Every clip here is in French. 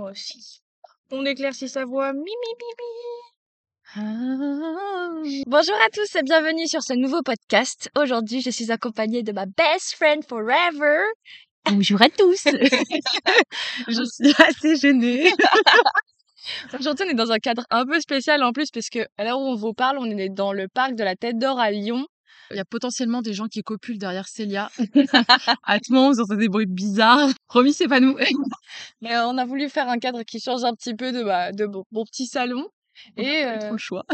Moi aussi. On éclaircit sa voix. Mi, mi, mi, mi. Ah. Bonjour à tous et bienvenue sur ce nouveau podcast. Aujourd'hui, je suis accompagnée de ma best friend forever. Bonjour à tous. je suis assez gênée. Aujourd'hui, on est dans un cadre un peu spécial en plus, parce que à l'heure où on vous parle, on est dans le parc de la Tête d'Or à Lyon. Il y a potentiellement des gens qui copulent derrière Célia. à tout moment, vous entendez des bruits bizarres. Promis, c'est pas nous. Mais on a voulu faire un cadre qui change un petit peu de, bah, de mon, petit salon. Et euh... trop le choix.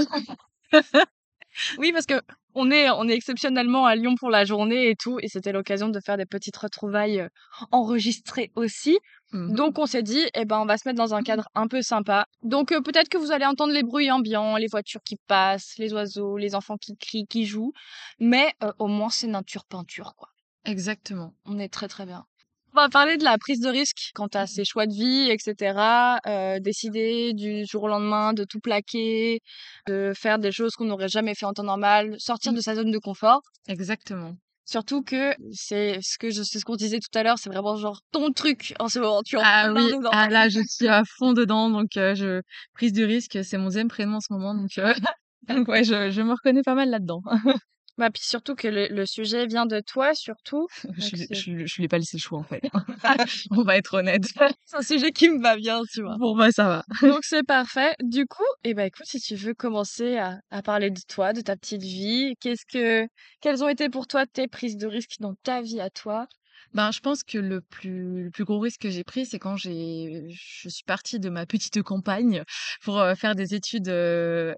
oui, parce que on est, on est exceptionnellement à Lyon pour la journée et tout, et c'était l'occasion de faire des petites retrouvailles euh, enregistrées aussi. Mmh Donc on s'est dit, eh ben on va se mettre dans un cadre un peu sympa. Donc euh, peut-être que vous allez entendre les bruits ambiants, les voitures qui passent, les oiseaux, les enfants qui crient, qui jouent, mais euh, au moins c'est nature peinture quoi. Exactement. On est très très bien. On va parler de la prise de risque quant à ses choix de vie, etc. Euh, décider du jour au lendemain de tout plaquer, de faire des choses qu'on n'aurait jamais fait en temps normal, sortir mmh. de sa zone de confort. Exactement. Surtout que c'est ce que je ce qu'on disait tout à l'heure, c'est vraiment genre ton truc en ce moment. Tu en ah oui, ah là je suis à fond dedans, donc euh, je prise de risque, c'est mon deuxième prénom en ce moment, donc, euh... donc ouais, je, je me reconnais pas mal là-dedans. Bah, puis surtout que le, le, sujet vient de toi, surtout. je, je, l'ai pas laissé le choix, en fait. On va être honnête. C'est un sujet qui me va bien, tu vois. Bon, bah, ça va. Donc, c'est parfait. Du coup, eh ben, écoute, si tu veux commencer à, à parler de toi, de ta petite vie, qu'est-ce que, quelles ont été pour toi tes prises de risques dans ta vie à toi? Ben, je pense que le plus, le plus gros risque que j'ai pris, c'est quand j'ai, je suis partie de ma petite campagne pour faire des études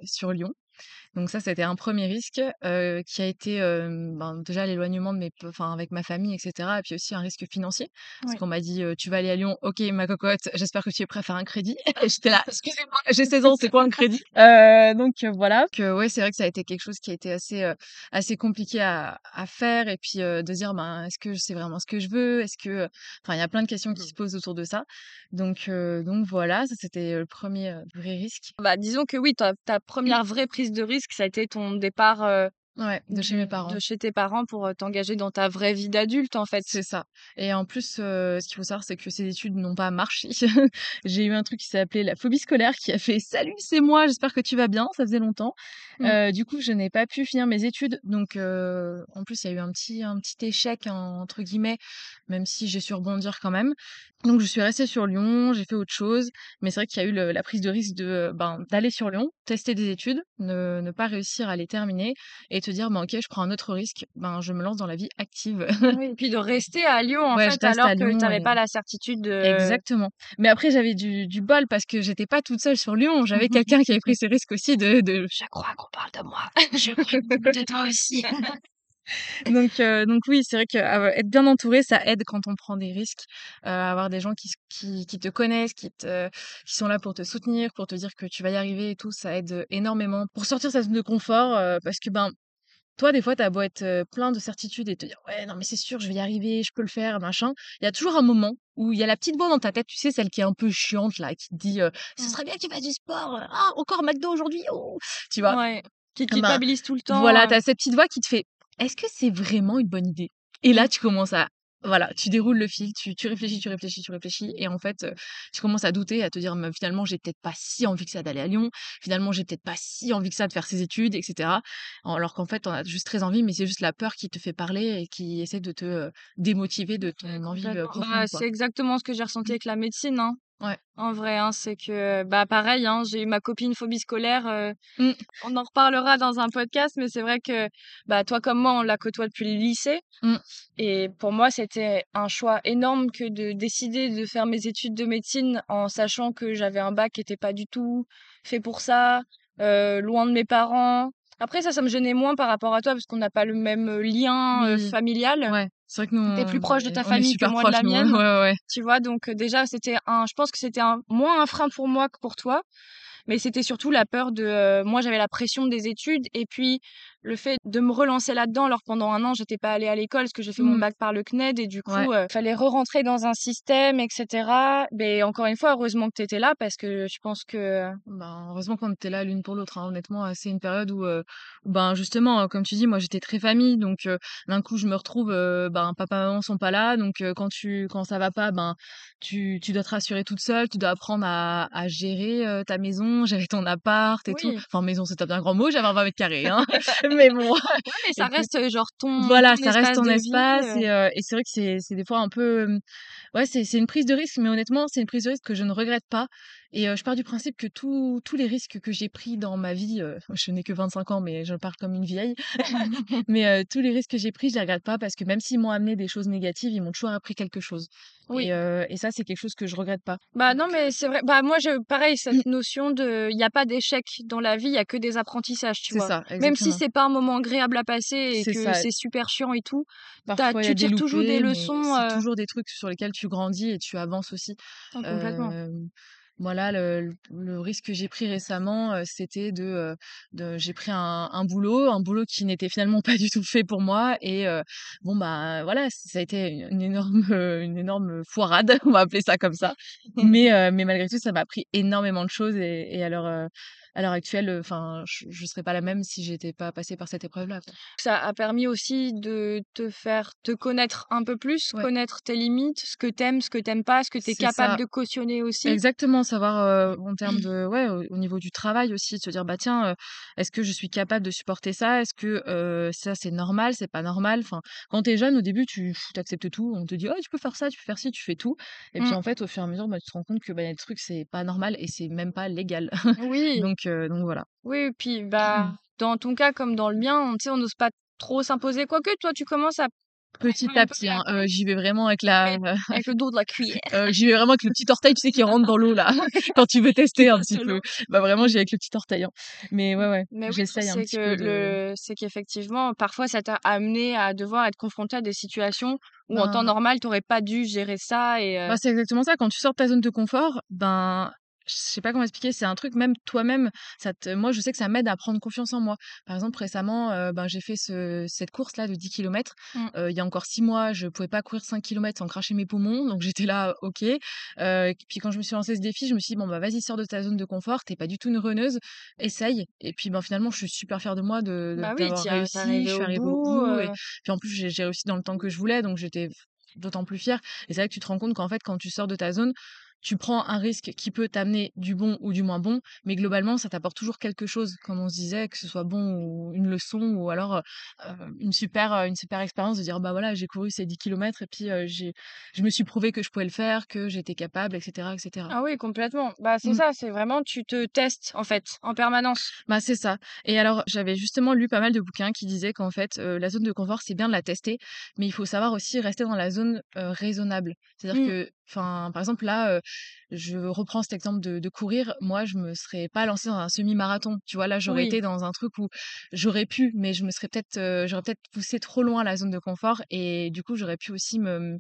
sur Lyon. Donc ça, c'était un premier risque euh, qui a été euh, ben, déjà l'éloignement de mes, enfin avec ma famille, etc. Et puis aussi un risque financier, parce qu'on m'a dit tu vas aller à Lyon, ok ma cocotte, j'espère que tu es prêt à faire un crédit. Et j'étais là, excusez-moi, j'ai 16 ans, c'est quoi un crédit? Euh, Donc voilà, que ouais, c'est vrai que ça a été quelque chose qui a été assez assez compliqué à, à faire, et puis de dire ben est-ce que c'est vraiment ce que je veux, est-ce que, enfin il y a plein de questions qui se posent autour de ça. Donc donc voilà, ça c'était le premier vrai risque. Bah disons que oui, ta, ta première vraie prise de risque que ça a été ton départ Ouais, de chez mes parents. De chez tes parents pour t'engager dans ta vraie vie d'adulte, en fait. C'est ça. Et en plus, ce qu'il faut savoir, c'est que ces études n'ont pas marché. J'ai eu un truc qui s'appelait la phobie scolaire qui a fait Salut, c'est moi, j'espère que tu vas bien. Ça faisait longtemps. Mmh. Euh, du coup, je n'ai pas pu finir mes études. Donc, euh, en plus, il y a eu un petit, un petit échec, entre guillemets, même si j'ai su rebondir quand même. Donc, je suis restée sur Lyon, j'ai fait autre chose. Mais c'est vrai qu'il y a eu le, la prise de risque de ben, d'aller sur Lyon, tester des études, ne, ne pas réussir à les terminer et dire bah, ok je prends un autre risque ben je me lance dans la vie active et puis de rester à Lyon en fait alors que tu n'avais pas la certitude de... exactement mais après j'avais du, du bol parce que j'étais pas toute seule sur Lyon j'avais quelqu'un qui avait pris ce risque aussi de, de... je crois qu'on parle de moi je crois de toi aussi donc, euh, donc oui, c'est vrai qu'être bien entouré, ça aide quand on prend des risques. Euh, avoir des gens qui, qui, qui, te connaissent, qui, te, qui sont là pour te soutenir, pour te dire que tu vas y arriver et tout, ça aide énormément pour sortir sa zone de confort. Euh, parce que ben, toi, des fois, t'as beau être plein de certitudes et te dire ouais, non, mais c'est sûr, je vais y arriver, je peux le faire, machin. Il y a toujours un moment où il y a la petite voix dans ta tête, tu sais, celle qui est un peu chiante là, qui te dit ce mmh. serait bien que tu fasses du sport. Ah, encore McDo aujourd'hui. Oh! Tu vois? Ouais. Qui te ah bah, culpabilise tout le temps. Voilà, t'as cette petite voix qui te fait est-ce que c'est vraiment une bonne idée? Et là, tu commences à voilà, tu déroules le fil, tu, tu réfléchis, tu réfléchis, tu réfléchis, et en fait, tu commences à douter, à te dire, finalement, j'ai peut-être pas si envie que ça d'aller à Lyon, finalement, j'ai peut-être pas si envie que ça de faire ses études, etc. Alors qu'en fait, on a juste très envie, mais c'est juste la peur qui te fait parler et qui essaie de te démotiver de ton envie bah, C'est exactement ce que j'ai ressenti mmh. avec la médecine, hein. Ouais. En vrai, hein, c'est que, bah, pareil, hein, j'ai eu ma copine phobie scolaire. Euh, mmh. On en reparlera dans un podcast, mais c'est vrai que, bah, toi comme moi, on la côtoie depuis le lycée. Mmh. Et pour moi, c'était un choix énorme que de décider de faire mes études de médecine en sachant que j'avais un bac qui n'était pas du tout fait pour ça, euh, loin de mes parents. Après, ça, ça me gênait moins par rapport à toi parce qu'on n'a pas le même lien euh, familial. Ouais. C'est vrai que nous. T'es plus proche de ta famille que moi de la mienne. Ouais, ouais. Tu vois, donc déjà, c'était un. Je pense que c'était un moins un frein pour moi que pour toi. Mais c'était surtout la peur de. moi, j'avais la pression des études et puis le fait de me relancer là-dedans. Alors pendant un an, j'étais pas allée à l'école parce que j'ai fait mon Mmh. bac par le CNED et du coup, Ouais. euh, fallait re-rentrer dans un système, etc. Mais encore une fois, heureusement que tu étais là parce que je pense que Ben, heureusement qu'on était là l'une pour l'autre, hein. Honnêtement, heu, c'est une période où, où ben, justement, comme tu dis, moi j'étais très famille donc d'un coup je me retrouve, ben, papa, maman sont pas là donc quand tu quand ça va pas, ben, tu tu dois te rassurer toute seule, tu dois apprendre à à gérer, ta maison, gérer ton appart et tout. Enfin maison, c'est un bien grand mot, j'avais un 20 mètres carrés, hein, mais bon, Ouais, mais ça écoute reste euh, genre ton, voilà, ton ça reste espace ton vie. espace euh. et c'est vrai que c'est des fois un peu, ouais, c'est une prise de risque, mais honnêtement, c'est une prise de risque que je ne regrette pas et je pars du principe que tous tous les risques que j'ai pris dans ma vie, je n'ai que 25 ans, mais je parle comme une vieille, mais tous les risques que j'ai pris, je les regrette pas parce que même s'ils m'ont amené des choses négatives, ils m'ont toujours appris quelque chose Oui. et et ça, c'est quelque chose que je regrette pas. Bah non, mais c'est vrai. Bah moi, je, pareil, mmh, cette notion de, il n'y a pas d'échec dans la vie, il y a que des apprentissages, tu vois. ça, Même si c'est pas un moment agréable à passer et que c'est super chiant et tout, Parfois, tu tires toujours des leçons. toujours des trucs sur lesquels tu grandis et tu avances aussi. ah, complètement. Voilà, le risque que j'ai pris récemment, c'était de, j'ai pris un un boulot, un boulot qui n'était finalement pas du tout fait pour moi et bon, bah, voilà, ça a été une énorme, une énorme foirade, on va appeler ça comme ça. Mais mais malgré tout, ça m'a appris énormément de choses et heu, à l'heure actuelle, enfin, je je serais pas la même si j'étais pas passée par cette épreuve-là. Ça a permis aussi de te faire te connaître un peu plus, Ouais, connaître tes limites, ce que t'aimes, ce que t'aimes pas, ce que t'es c'est capable ça. de cautionner aussi. Exactement, savoir, en termes de ouais, au au niveau du travail aussi, de se dire: «Bah, tiens, est-ce que je suis capable de supporter ça? Est-ce que, ça, c'est normal, c'est pas normal?» enfin, quand tu es jeune, au début, tu tu acceptes tout. On te dit: «Oh, tu peux faire ça, tu peux faire ci», tu fais tout et puis, Mm. en fait, au fur et à mesure, bah, tu te rends compte que, bah, des trucs, c'est pas normal et c'est même pas légal. Oui, Donc donc voilà. oui, puis bah dans ton cas comme dans le mien, on, n'ose pas trop s'imposer. Quoique toi, tu commences à Petit à petit, hein, j'y vais vraiment avec la avec le dos de la cuillère Heu, j'y vais vraiment avec le petit orteil, tu sais, qui rentre dans l'eau là, quand tu veux tester un petit peu. Bah, vraiment, j'y vais avec le petit orteil, hein. Mais ouais, ouais, Mais oui, j'essaye un c'est petit que peu de c'est qu'effectivement, parfois, ça t'a amené à devoir être confronté à des situations où, en temps ben normal, tu pas dû gérer ça et Bah, c'est exactement ça. Quand tu sors de ta zone de confort, ben, je sais pas comment expliquer, c'est un truc même toi-même, ça te moi, je sais que ça m'aide à prendre confiance en moi. Par exemple, récemment, ben, j'ai fait ce cette course-là de 10 kilomètres. mmh, il y a encore 6 mois, je pouvais pas courir 5 kilomètres sans cracher mes poumons, donc j'étais là, OK. Heu, puis quand je me suis lancée ce défi, je me suis dit: «Bon, bah, vas-y, sors de ta zone de confort, tu pas du tout une runneuse, essaye» et puis, ben, finalement, je suis super fière de moi de de bah, oui, d'avoir réussi. Je suis arrivée au bout, et puis, en plus, j'ai j'ai réussi dans le temps que je voulais, donc j'étais d'autant plus fière. Et c'est vrai que tu te rends compte qu'en fait, quand tu sors de ta zone, tu prends un risque qui peut t'amener du bon ou du moins bon, mais globalement, ça t'apporte toujours quelque chose, comme on se disait, que ce soit bon ou une leçon ou alors euh, euh, une super, euh, une super expérience de dire, bah voilà, j'ai couru ces 10 kilomètres et puis euh, j'ai, je me suis prouvé que je pouvais le faire, que j'étais capable, etc., etc. ah oui, complètement. Bah, c'est ça, c'est vraiment tu te testes, en fait, en permanence. Bah, c'est ça. Et alors, j'avais justement lu pas mal de bouquins qui disaient qu'en fait, la zone de confort, c'est bien de la tester, mais il faut savoir aussi rester dans la zone, raisonnable. C'est-à-dire Mmh, que, enfin, par exemple, là, je reprends cet exemple de de courir. Moi, je me serais pas lancée dans un semi-marathon, tu vois? Là, j'aurais oui. été dans un truc où j'aurais pu, mais je me serais peut-être, j'aurais peut-être poussé trop loin la zone de confort et du coup, j'aurais pu aussi me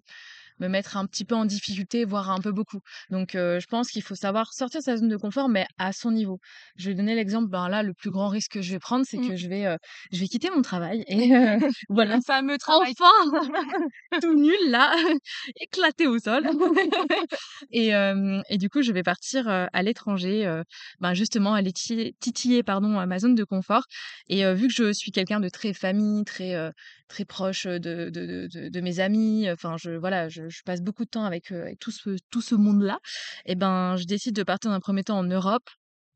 me mettre un petit peu en difficulté, voire un peu beaucoup. Donc, heu, je pense qu'il faut savoir sortir de sa zone de confort, mais à son niveau. Je vais donner l'exemple, ben, là, le plus grand risque que je vais prendre, c'est Mmh. que je vais, heu, je vais quitter mon travail et heu, voilà, Le fameux travail enfin, tout nul là, éclaté au sol et et du coup, je vais partir, heu, à l'étranger, heu, ben, justement aller ti titiller, pardon, heu, ma zone de confort et vu que je suis quelqu'un de très famille, très, heu, très proche, de de de de de mes amis, enfin je voilà, je je passe beaucoup de temps avec, avec tout ce tout ce monde-là et ben, je décide de partir dans un premier temps en Europe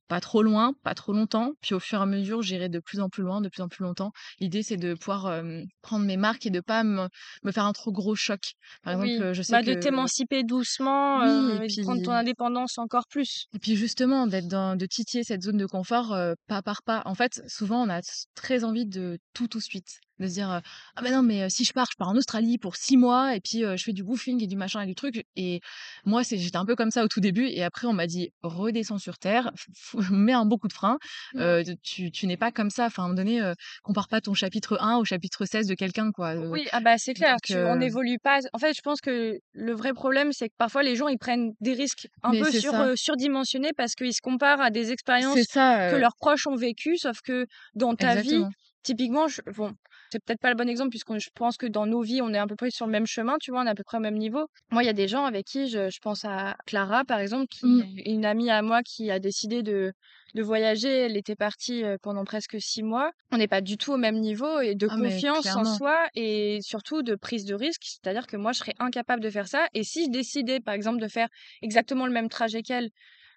pas trop loin, pas trop longtemps, puis au fur et à mesure, j'irai de plus en plus loin, de plus en plus longtemps. L'idée, c'est de pouvoir, hem, prendre mes marques et de pas me me faire un trop gros choc. Par exemple, oui, heu, je sais bah, de que t'émanciper doucement, oui et de prendre ton indépendance encore plus. et puis justement d'être dans de titiller cette zone de confort, pas par pas. En fait, souvent, on a très envie de tout, tout de suite. De se dire, «Ah, ben non, mais si je pars, je pars en Australie pour 6 mois et puis, je fais du woofing et du machin et du truc» et moi, c'est j'étais un peu comme ça au tout début et après on m'a dit: «Redescends sur terre, mets un bon coup de frein, Mmh. tu tu n'es pas comme ça». Enfin, à un moment donné, compare pas ton chapitre 1 au chapitre 16 de quelqu'un, quoi, Oui, ah bah, c'est clair, donc tu on n'évolue pas en fait, je pense que le vrai problème, c'est que parfois les gens, ils prennent des risques un mais peu sur, surdimensionnés parce qu'ils se comparent à des expériences ça, que leurs proches ont vécues, sauf que dans ta vie, typiquement, je bon, c'est peut-être pas le bon exemple puisque je pense que dans nos vies, on est à peu près sur le même chemin, tu vois? On est à peu près au même niveau. Moi, il y a des gens avec qui je je pense à Clara, par exemple, qui Mmh. est une amie à moi qui a décidé de de voyager. Elle était partie, pendant presque 6 mois. On n'est pas du tout au même niveau et de Ah confiance en soi et surtout de prise de risque. C'est-à-dire que moi, je serais incapable de faire ça et si je décidais, par exemple, de faire exactement le même trajet qu'elle,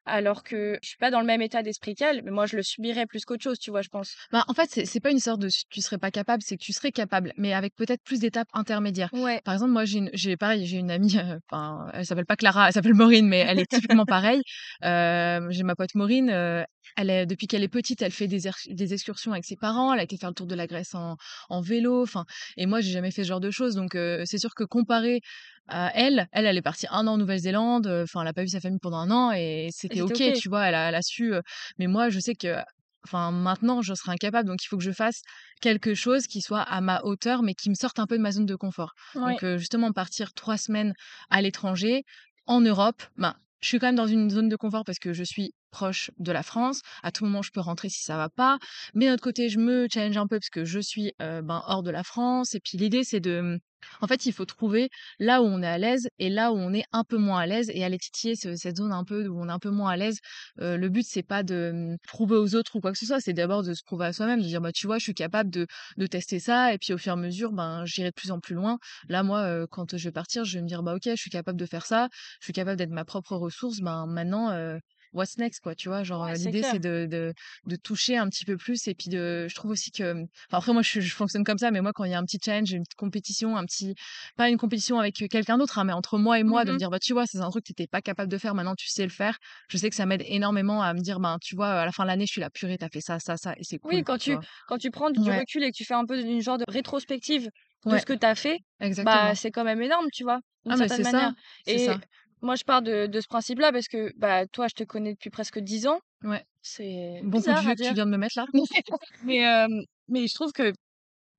alors que je suis pas dans le même état d'esprit qu'elle, mais moi, je le subirais plus qu'autre chose, tu vois, je pense. Bah, en fait, c'est pas une sorte de tu serais pas capable, c'est que tu serais capable, mais avec peut-être plus d'étapes intermédiaires. Ouais. Par exemple, moi, j'ai pareil, j'ai une amie, enfin, elle s'appelle pas Clara, elle s'appelle Maureen, mais elle est typiquement pareille. Hem, j'ai ma pote Maureen, heu, elle est depuis qu'elle est petite, elle fait des des excursions avec ses parents. Elle a été faire le tour de la Grèce en en vélo, enfin et moi, j'ai jamais fait ce genre de choses donc c'est sûr que comparé à elle, elle, elle est partie 1 an en Nouvelle-Zélande, enfin, elle a pas vu sa famille pendant 1 an et c'était OK, tu vois? Elle a elle a su, mais moi, je sais que enfin, maintenant, je serais incapable donc il faut que je fasse quelque chose qui soit à ma hauteur, mais qui me sorte un peu de ma zone de confort. Donc justement, partir 3 semaines à l'étranger, en Europe, ben, je suis quand même dans une zone de confort parce que je suis proche de la France. À tout moment, je peux rentrer si ça va pas. Mais d'un autre côté, je me challenge un peu parce que je suis, ben, hors de la France et puis l'idée, c'est de, mmh, en fait, il faut trouver là où on est à l'aise et là où on est un peu moins à l'aise et aller titiller ce cette zone un peu où on est un peu moins à l'aise. Heu, le but, c'est pas de, mmh, prouver aux autres ou quoi que ce soit, c'est d'abord de se prouver à soi-même, de dire: «Bah, tu vois, je suis capable de de tester ça» et puis au fur et à mesure, ben, j'irai de plus en plus loin. Là, moi, heu, quand je vais partir, je vais me dire: «Bah, OK, je suis capable de faire ça, je suis capable d'être ma propre ressource, ben, maintenant, heu, what's next?» quoi, tu vois? Genre, Ouais, l'idée, c'est de de de toucher un petit peu plus et puis de je trouve aussi que, mmh enfin, après moi, je je fonctionne comme ça, mais moi, quand il y a un petit challenge, une petite compétition, un petit pas une compétition avec, quelqu'un d'autre, hein, mais entre moi et Mmh moi, de me dire: «Bah, tu vois, c'est un truc que tu étais pas capable de faire, maintenant tu sais le faire». Je sais que ça m'aide énormément à me dire: «Ben, tu vois, à la fin de l'année, je suis là: «Purée, tu as fait ça, ça, ça» et c'est Oui, cool», quand tu quand tu prends du Ouais, recul et que tu fais un peu une genre de rétrospective de ouais, ce que tu as fait, bah, c'est quand même énorme, tu vois? D'une Ah mais certaine c'est ça, manière c'est et ça. Moi, je pars de de ce principe-là parce que, bah, toi, je te connais depuis presque 10 ans. Ouais. C'est Bon coup de que tu viens de me mettre là. mais hem, mais je trouve que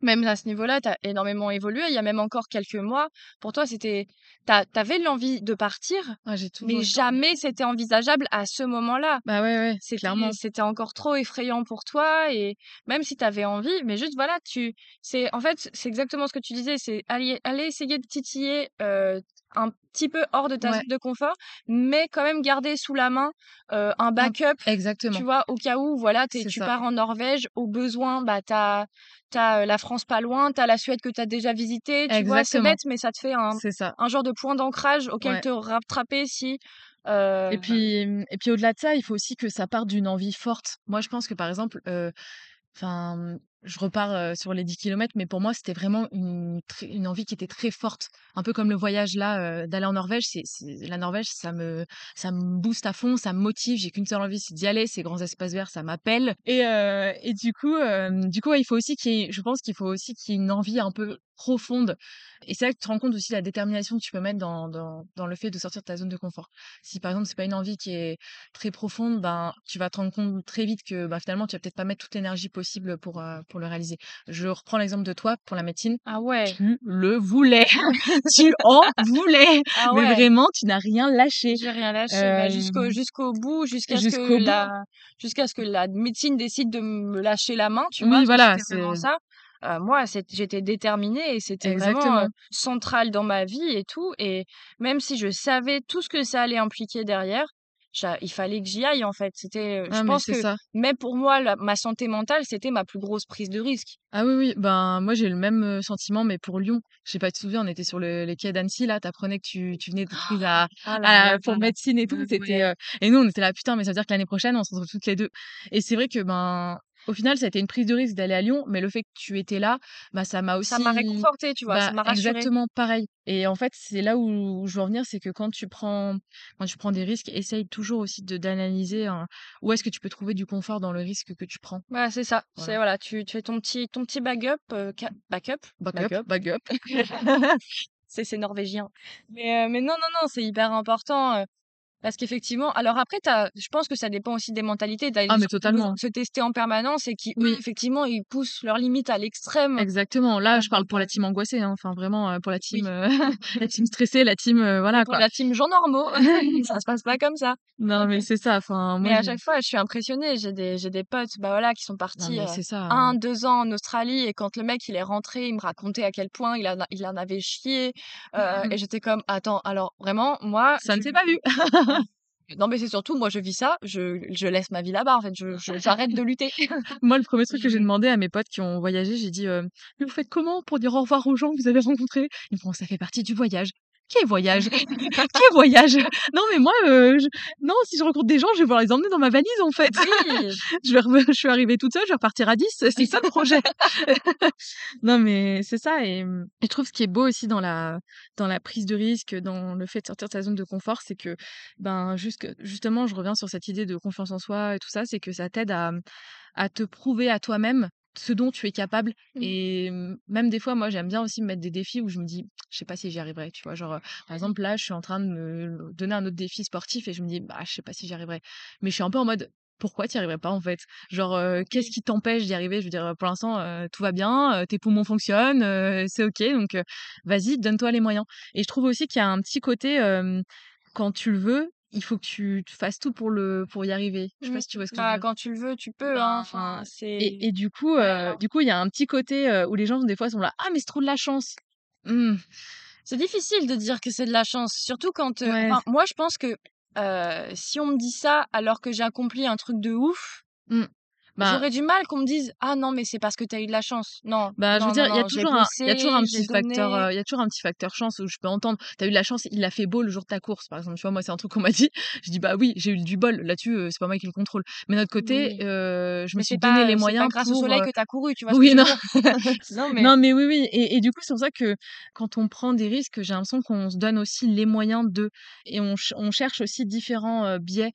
même à ce niveau-là, tu as énormément évolué. Il y a même encore quelques mois, pour toi, c'était tu as tu avais l'envie de partir, Ah, j'ai toujours mais jamais c'était envisageable à ce moment-là. Bah, ouais, ouais, C'était clairement. c'était encore trop effrayant pour toi et même si tu avais envie, mais juste voilà, tu c'est en fait, c'est exactement ce que tu disais, c'est aller aller essayer de titiller, heu, un petit peu hors de ta Ouais, zone de confort, mais quand même garder sous la main, un un backup, tu exactement, vois? Au cas où, voilà, tu tu ça, pars en Norvège, au besoin, bah, tu as tu la France pas loin, tu as la Suède que tu as déjà visitée, tu vois? C'est bête, mais ça te fait un ça, un genre de point d'ancrage auquel ouais. te rattraper si, Et puis, mmh et puis au-delà de ça, il faut aussi que ça parte d'une envie forte. Moi, je pense que, par exemple, enfin, mmh, je repars, heu, sur les 10 kilomètres, mais pour moi, c'était vraiment une une envie qui était très forte. Un peu comme le voyage là, heu, d'aller en Norvège, c'est la Norvège, ça me ça me booste à fond, ça me motive. J'ai qu'une seule envie, c'est d'y aller. Ces grands espaces verts, ça m'appelle et heu et du coup, du coup, il faut aussi qu'il je pense qu'il faut aussi qu'il y ait une envie un peu profonde et c'est là que tu te rends compte aussi la détermination que tu peux mettre dans dans dans le fait de sortir de ta zone de confort. Si par exemple, c'est pas une envie qui est très profonde, ben, tu vas te rendre compte très vite que, bah, finalement, tu vas peut-être pas mettre toute l'énergie possible pour, heu, pour le réaliser. Je reprends l'exemple de toi pour la médecine. ah ouais, Tu le voulais, tu en voulais, ah mais vraiment, tu n'as rien lâché. J'ai rien lâché, bah, jusqu'au Hem, jusqu'au bout, jusqu'à ce que bout. la jusqu'à ce que la médecine décide de me lâcher la main, tu vois? Oui, que voilà, c'est ça. Moi, j'étais déterminée et c'était vraiment, exactement, central dans ma vie et tout et même si je savais tout ce que ça allait impliquer derrière, il fallait que j'y aille, en fait. C'était, je ah mais pense que ça. même pour moi, la ma santé mentale, c'était ma plus grosse prise de risque. Ah oui, oui, ben, moi, j'ai le même, sentiment, mais pour Lyon. Je sais pas, tu te souviens, on était sur le les quais d'Annecy, là, tu apprenais que tu tu venais d'être prise à Ah là à là pour là médecine et tout, c'était, ouais. et nous, on était là: «Putain, mais ça veut dire que l'année prochaine, on se retrouve toutes les 2 et c'est vrai que, ben, au final, ça a été une prise de risque d'aller à Lyon, mais le fait que tu étais là, bah, ça m'a Ça m'a aussi réconfortée, tu vois? Ça bah, m'a rassurée. exactement pareil et en fait, c'est là où où je veux en venir, c'est que quand tu prends quand tu prends des risques, essaye toujours aussi de d'analyser, hein, où est-ce que tu peux trouver du confort dans le risque que tu prends. Voilà, c'est ça. C'est Voilà. tu tu fais ton petit ton petit backup, ca backup? Backup, Backup. C'est c'est norvégien. Mais heu, mais non, non, non, c'est hyper important, heu, Parce qu'effectivement, alors après, je pense que ça dépend aussi des mentalités. Ah, mais totalement. se tester en permanence et qui, eux, Oui. effectivement, ils poussent leurs limites à l'extrême. Exactement. Là, je parle pour la team angoissée, hein, enfin vraiment, heu, pour la oui. team, heu, la team stressée, la team, Et voilà pour quoi. la team gens normaux, ça se passe pas comme ça. Non, mais c'est ça, enfin moi Mais à chaque fois, je suis impressionnée. J'ai des j'ai des potes, bah, voilà, qui sont partis, ça, hein. 1-2 ans en Australie et quand le mec, il est rentré, il me racontait à quel point il en a il en avait chié, et j'étais comme: «Attends, alors vraiment, moi, Ça ne s'est pas vu. Non, mais c'est surtout, moi, je vis ça, je je laisse ma vie là-bas, en fait, j'arrête de lutter». Moi, le 1er truc que j'ai demandé à mes potes qui ont voyagé, j'ai dit, heu: «Mais vous faites comment pour dire au revoir aux gens que vous avez rencontrés?» ils me font: «Ça fait partie du voyage». «Quel voyage? Quel voyage? Non mais moi, je non, si je rencontre des gens, je vais vouloir les emmener dans ma valise, en fait. Oui! Je vais je suis arrivée toute seule, je vais repartir à 10, c'est ça le projet. Non mais c'est ça et mmh et je trouve ce qui est beau aussi dans la dans la prise de risque, dans le fait de sortir de sa zone de confort, c'est que, ben, jusque justement, je reviens sur cette idée de confiance en soi et tout ça, c'est que ça t'aide à, à te prouver à toi-même ce dont tu es capable Mmh. et mmh, même des fois, moi, j'aime bien aussi me mettre des défis où je me dis: «Je sais pas si j'y arriverai», tu vois? Genre, par exemple, là, je suis en train de me donner un autre défi sportif et je me dis: «Bah, je sais pas si j'y arriverai». Mais je suis un peu en mode: «Pourquoi tu arriverais pas, en fait?» genre, qu'est-ce qui t'empêche d'y arriver? Je veux dire, pour l'instant, tout va bien, tes poumons fonctionnent, c'est OK, donc vas-y, donne-toi les moyens et je trouve aussi qu'il y a un petit côté, quand tu le veux, il faut que tu fasses tout pour le pour y arriver. Je sais Mmh. pas si tu vois ce que je veux Bah, dire? quand tu le veux, tu peux, hein, Ben enfin, c'est et et du coup, ouais, non. du coup, il y a un petit côté, heu, où les gens, des fois, sont là: «Ah mais c'est trop de la chance!» mmh. C'est difficile de dire que c'est de la chance, surtout quand, Ouais. enfin, moi, je pense que, si on me dit ça alors que j'ai accompli un truc de ouf, Mmh. Ben j'aurais du mal qu'on me dise: «Ah non, mais c'est parce que tu as eu de la chance». Non, bah, je veux dire, il y a toujours un il y a toujours un petit facteur, donné. heu, il y a toujours un petit facteur chance où je peux entendre: «Tu as eu de la chance, il a fait beau le jour de ta course», par exemple, tu vois? Moi, c'est un truc qu'on m'a dit. Je dis: «Bah oui, j'ai eu du bol là-dessus, heu, c'est pas moi qui le contrôle». Mais d'un autre côté, Oui, heu, je me suis donné les c'est pas moyens grâce au soleil heu que tu as couru, tu vois ce que oui, non. Non, mais Non, mais oui, oui et et du coup, c'est pour ça que quand on prend des risques, j'ai l'impression qu'on se donne aussi les moyens de et on ch on cherche aussi différents, biais,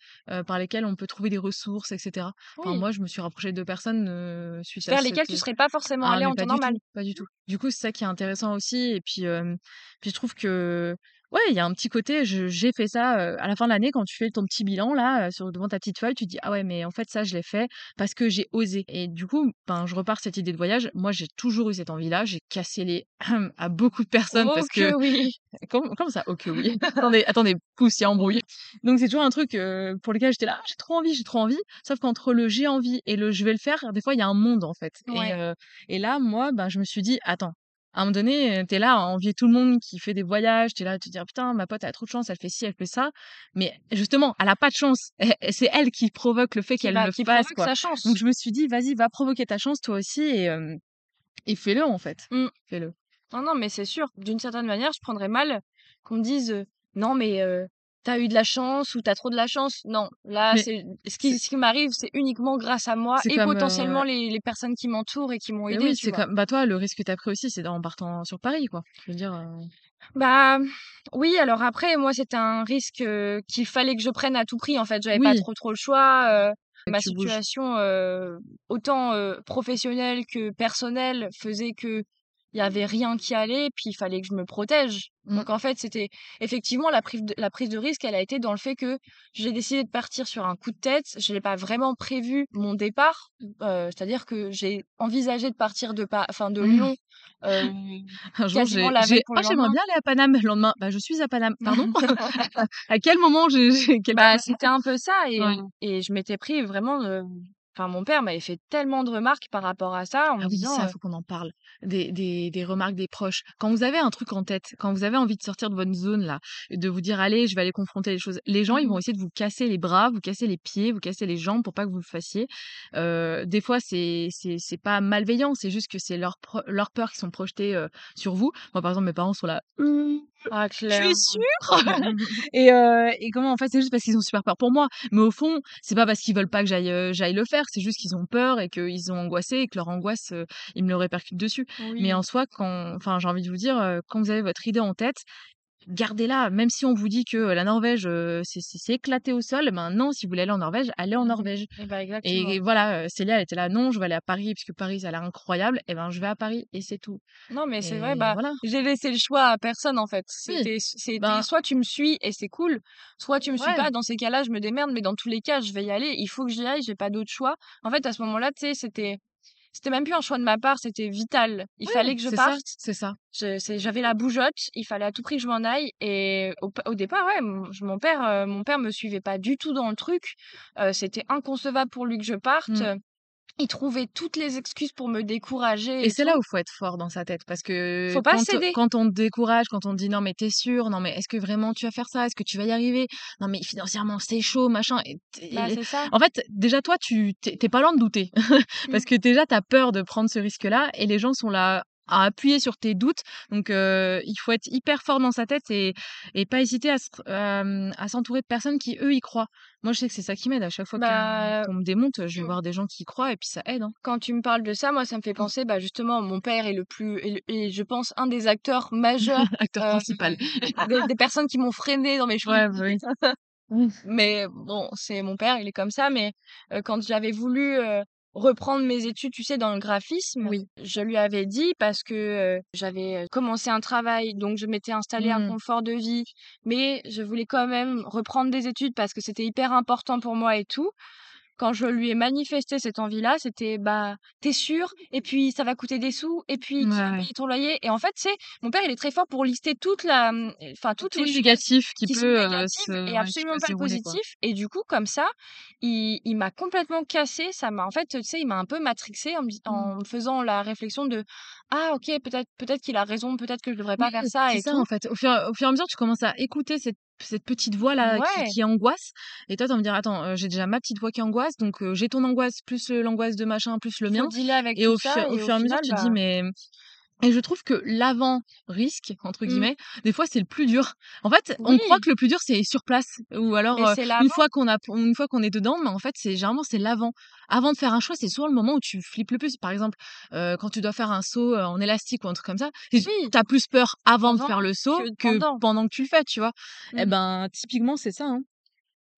par lesquels on peut trouver des ressources et cetera. Enfin, oui, moi, je me suis rapprochée de personnes, heu, suite vers lesquels cette, tu serais pas forcément ah allé en temps normal. tout, pas du tout. Du coup, c'est ça qui est intéressant aussi et puis, hem, puis je trouve que, ouais, il y a un petit côté, je j'ai fait ça, heu, à la fin de l'année quand tu fais ton petit bilan là, heu, sur devant ta petite feuille, tu te dis: «Ah ouais, mais en fait ça je l'ai fait parce que j'ai osé» et du coup, ben, je repars cette idée de voyage. Moi, j'ai toujours eu cette envie-là, j'ai cassé les à beaucoup de personnes Oh parce que que oui! comment comment ça? «Oh que oui». Attendez, attendez, pousse, il y a embrouille. Donc c'est toujours un truc, heu, pour lequel j'étais là: «Ah j'ai trop envie, j'ai trop envie», sauf qu'entre le «j'ai envie» et le «je vais le faire», des fois il y a un monde en fait et Ouais. heu et là, moi, ben, je me suis dit: «Attends». À un moment donné, tu es là à envier tout le monde qui fait des voyages, tu es là à te dire: «Putain, ma pote elle a trop de chance, elle fait ci, elle fait ça». Mais justement, elle a pas de chance. C'est elle qui provoque le fait qu'elle va le fasse, quoi. sa Donc chance. je me suis dit: «Vas-y, va provoquer ta chance toi aussi et et fais-le en fait, Mmh. fais-le». Non, non, mais c'est sûr. D'une certaine manière, je prendrais mal qu'on me dise, «Non, mais tu eu de la chance» ou t'as trop de la chance». Non, là, c'est ce qui ce qui m'arrive, c'est uniquement grâce à moi et potentiellement les les personnes qui m'entourent et qui m'ont et aidée, oui, c'est comme bah, toi, le risque que tu as pris aussi, c'est en partant sur Paris, quoi. Je veux dire, Bah, oui, alors après, moi, c'était un risque, qu'il fallait que je prenne à tout prix, en fait. J'avais pas trop, trop le choix, ma situation, autant, professionnelle que personnelle faisait que il y avait rien qui allait, puis il fallait que je me protège. Mmh. Donc en fait, c'était effectivement la prise de la prise de risque, elle a été dans le fait que j'ai décidé de partir sur un coup de tête. Je n'ai pas vraiment prévu mon départ, heu, c'est-à-dire que j'ai envisagé de partir de Pa enfin de Mmh. Lyon, heu, Un jour, j'ai «Oh, j'aimerais bien aller à Paname». Le lendemain: «Bah, je suis à Paname». «Pardon? À quel moment j'ai j'ai quel Bah, c'était un peu ça et ouais. et je m'étais pris vraiment, heu enfin mon père m'avait fait tellement de remarques par rapport à ça en Ah me oui, ça, disant, heu faut qu'on en parle. Des des des remarques des proches. Quand vous avez un truc en tête, quand vous avez envie de sortir de votre zone là, et de vous dire: «Allez, je vais aller confronter les choses», les gens, ils vont mmh essayer de vous casser les bras, vous casser les pieds, vous casser les jambes pour pas que vous le fassiez. Heu, des fois, c'est c'est c'est pas malveillant, c'est juste que c'est leurs pre leurs peurs qui sont projetées, heu, sur vous. Moi, par exemple, mes parents sont là: «Heu, Ah tu es Claire. sûre?» et heu et comment en fait, c'est juste parce qu'ils ont super peur pour moi. Mais au fond, c'est pas parce qu'ils veulent pas que j'aille, heu, j'aille le faire, c'est juste qu'ils ont peur et qu'ils ont angoissé et que leur angoisse, heu, ils me le répercutent dessus. Mais en soi, quand enfin, j'ai envie de vous dire, heu, quand vous avez votre idée en tête, gardez-la. Même si on vous dit que la Norvège, c'est éclaté au sol, ben non, si vous voulez aller en Norvège, allez en Mmh Norvège. Et bah, Et voilà, Célia, elle était là: «Non, je vais aller à Paris parce que Paris, ça a l'air incroyable» et ben, je vais à Paris et c'est tout. Non, mais c'est vrai, bah, voilà. j'ai laissé le choix à personne, en fait. Oui, C'était c'était ben soit tu me suis et c'est cool, soit tu me suis ouais. pas. Dans ces cas-là, je me démerde, mais dans tous les cas, je vais y aller. Il faut que j'y aille, j'ai pas d'autre choix. En fait, à ce moment-là, tu sais, c'était c'était même plus un choix de ma part, c'était vital. Il Oui, fallait que je parte. c'est ça. J'avais la bougeotte, il fallait à tout prix que je m'en aille et au départ, ouais, mon père, heu, mon père me suivait pas du tout dans le truc. Heu, c'était inconcevable pour lui que je parte. Mmh. Il trouvait toutes les excuses pour me décourager Et et c'est là où faut être fort dans sa tête parce que Faut pas quand céder. quand on te décourage, quand on te dit: «Non mais tu es sûre? Non mais est-ce que vraiment tu vas faire ça? Est-ce que tu vas y arriver? Non mais financièrement c'est chaud, machin» et Bah, ça. en fait, déjà toi tu tu es tu es pas loin de douter Mmh. parce que déjà tu as peur de prendre ce risque-là et les gens sont là à appuyer sur tes doutes. Donc heu, il faut être hyper fort dans sa tête et et pas hésiter à à s'entourer de personnes qui, eux, y croient. Moi, je sais que c'est ça qui m'aide à chaque fois que Bah, qu'on me démonte, je vais mmh. voir des gens qui y croient et puis ça aide, hein. Quand tu me parles de ça, moi, ça me fait Mmh. penser, bah, justement, mon père est le plus le est je pense un des acteurs majeurs, Acteur heu, principal. des des personnes qui m'ont freinée dans mes choix Ouais, bah, oui. Mais bon, c'est mon père, il est comme ça, mais quand j'avais voulu, reprendre mes études, tu sais, dans le graphisme, Oui. je lui avais dit parce que, heu, j'avais, heu, commencé un travail, donc je m'étais installée un Mmh. confort de vie, mais je voulais quand même reprendre des études parce que c'était hyper important pour moi et tout. Quand je lui ai manifesté cette envie-là, c'était: «Bah, tu es sûre? Et puis ça va coûter des sous, et puis qui Ouais, va ouais. payer ton loyer?» et en fait, tu sais, mon père, il est très fort pour lister toute la, mmh, enfin, toutes Tout les le négatif qui peut, se et absolument pas le quoi. positif et du coup, comme ça, il il m'a complètement cassée. Ça m'a en fait, tu sais, il m'a un peu matrixée en me Mmh. en faisant la réflexion de: «Ah OK, peut-être peut-être qu'il a raison, peut-être que je devrais Oui, pas faire ça c'est et ça, en tout». fait. Au fur au fur et à mesure, tu commences à écouter cette cette petite qui Ouais. qui angoisse et toi, tu vas me dire: «Attends, heu, j'ai déjà ma petite voix qui angoisse, donc heu, j'ai ton angoisse plus, heu, l'angoisse de machin, plus le mien» avec et au fur ça au et au fur et à mesure, tu te dis: bah «Mais» et je trouve que «l'avant risque» entre Mmh. guillemets, des fois, c'est le plus dur. En fait, on croit que le plus dur, c'est sur place ou alors, une fois qu'on a une fois qu'on est dedans, mais en fait, c'est généralement, c'est l'avant. Avant de faire un choix, c'est souvent le moment où tu flippes le plus. Par exemple, heu, quand tu dois faire un saut, en élastique ou un truc comme ça, tu Oui! as plus peur avant de faire le saut que que pendant. que tu le fais, tu vois? Et Mmh. ben, typiquement, c'est ça, hein.